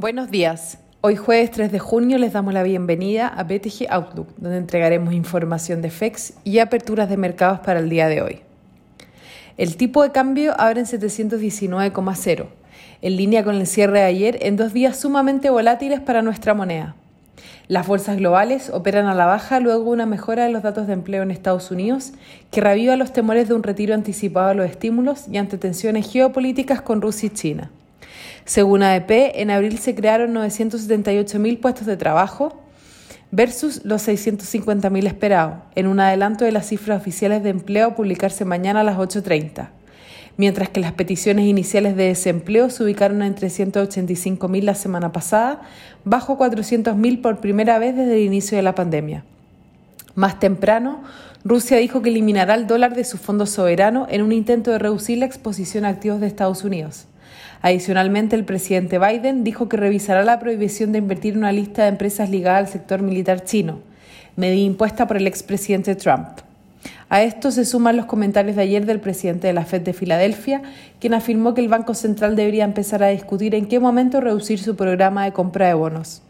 Buenos días. Hoy jueves 3 de junio les damos la bienvenida a BTG Outlook, donde entregaremos información de FEX y aperturas de mercados para el día de hoy. El tipo de cambio abre en 719,0, en línea con el cierre de ayer en dos días sumamente volátiles para nuestra moneda. Las bolsas globales operan a la baja luego de una mejora de los datos de empleo en Estados Unidos, que reviva los temores de un retiro anticipado de los estímulos y ante tensiones geopolíticas con Rusia y China. Según ADP, en abril se crearon 978.000 puestos de trabajo versus los 650.000 esperados, en un adelanto de las cifras oficiales de empleo a publicarse mañana a las 8.30 mientras que las peticiones iniciales de desempleo se ubicaron en 385.000 la semana pasada, bajo 400.000 por primera vez desde el inicio de la pandemia. Más temprano, Rusia dijo que eliminará el dólar de su fondo soberano en un intento de reducir la exposición a activos de Estados Unidos. Adicionalmente, el presidente Biden dijo que revisará la prohibición de invertir en una lista de empresas ligadas al sector militar chino, medida impuesta por el expresidente Trump. A esto se suman los comentarios de ayer del presidente de la Fed de Filadelfia, quien afirmó que el Banco Central debería empezar a discutir en qué momento reducir su programa de compra de bonos.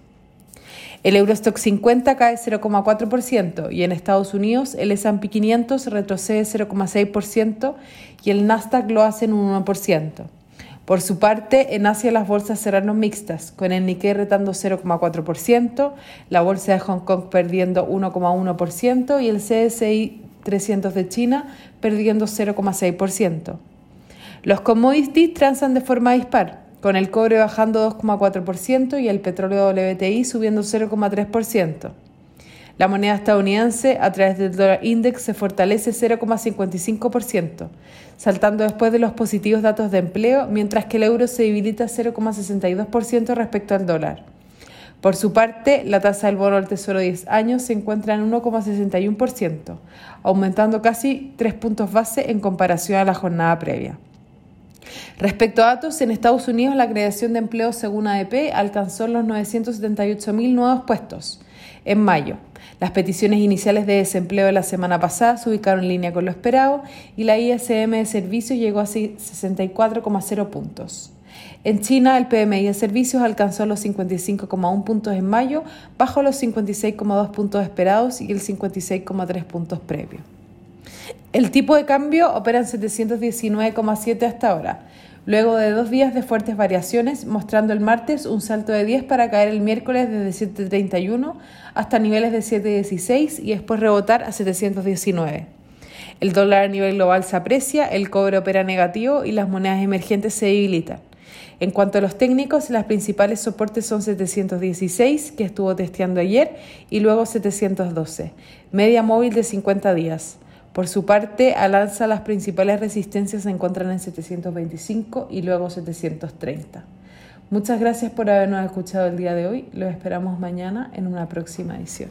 El Eurostock 50 cae 0,4% y en Estados Unidos el S&P 500 retrocede 0,6% y el Nasdaq lo hace en un 1%. Por su parte, en Asia las bolsas cerraron mixtas, con el Nikkei retando 0,4%, la bolsa de Hong Kong perdiendo 1,1% y el CSI 300 de China, perdiendo 0,6%. Los commodities transan de forma dispar, con el cobre bajando 2,4% y el petróleo WTI subiendo 0,3%. La moneda estadounidense a través del dólar index se fortalece 0,55%, saltando después de los positivos datos de empleo, mientras que el euro se debilita 0,62% respecto al dólar. Por su parte, la tasa del bono al Tesoro de 10 años se encuentra en 1,61%, aumentando casi 3 puntos base en comparación a la jornada previa. Respecto a datos, en Estados Unidos la creación de empleo según ADP alcanzó los 978.000 nuevos puestos en mayo. Las peticiones iniciales de desempleo de la semana pasada se ubicaron en línea con lo esperado y la ISM de servicios llegó a 64,0 puntos. En China, el PMI de servicios alcanzó los 55,1 puntos en mayo, bajo los 56,2 puntos esperados y el 56,3 puntos previos. El tipo de cambio opera en 719,7 hasta ahora, luego de dos días de fuertes variaciones, mostrando el martes un salto de 10 para caer el miércoles desde 7.31 hasta niveles de 7.16 y después rebotar a 719. El dólar a nivel global se aprecia, el cobre opera negativo y las monedas emergentes se debilitan. En cuanto a los técnicos, las principales soportes son 716, que estuvo testeando ayer, y luego 712, media móvil de 50 días. Por su parte, al alza las principales resistencias se encuentran en 725 y luego 730. Muchas gracias por habernos escuchado el día de hoy. Los esperamos mañana en una próxima edición.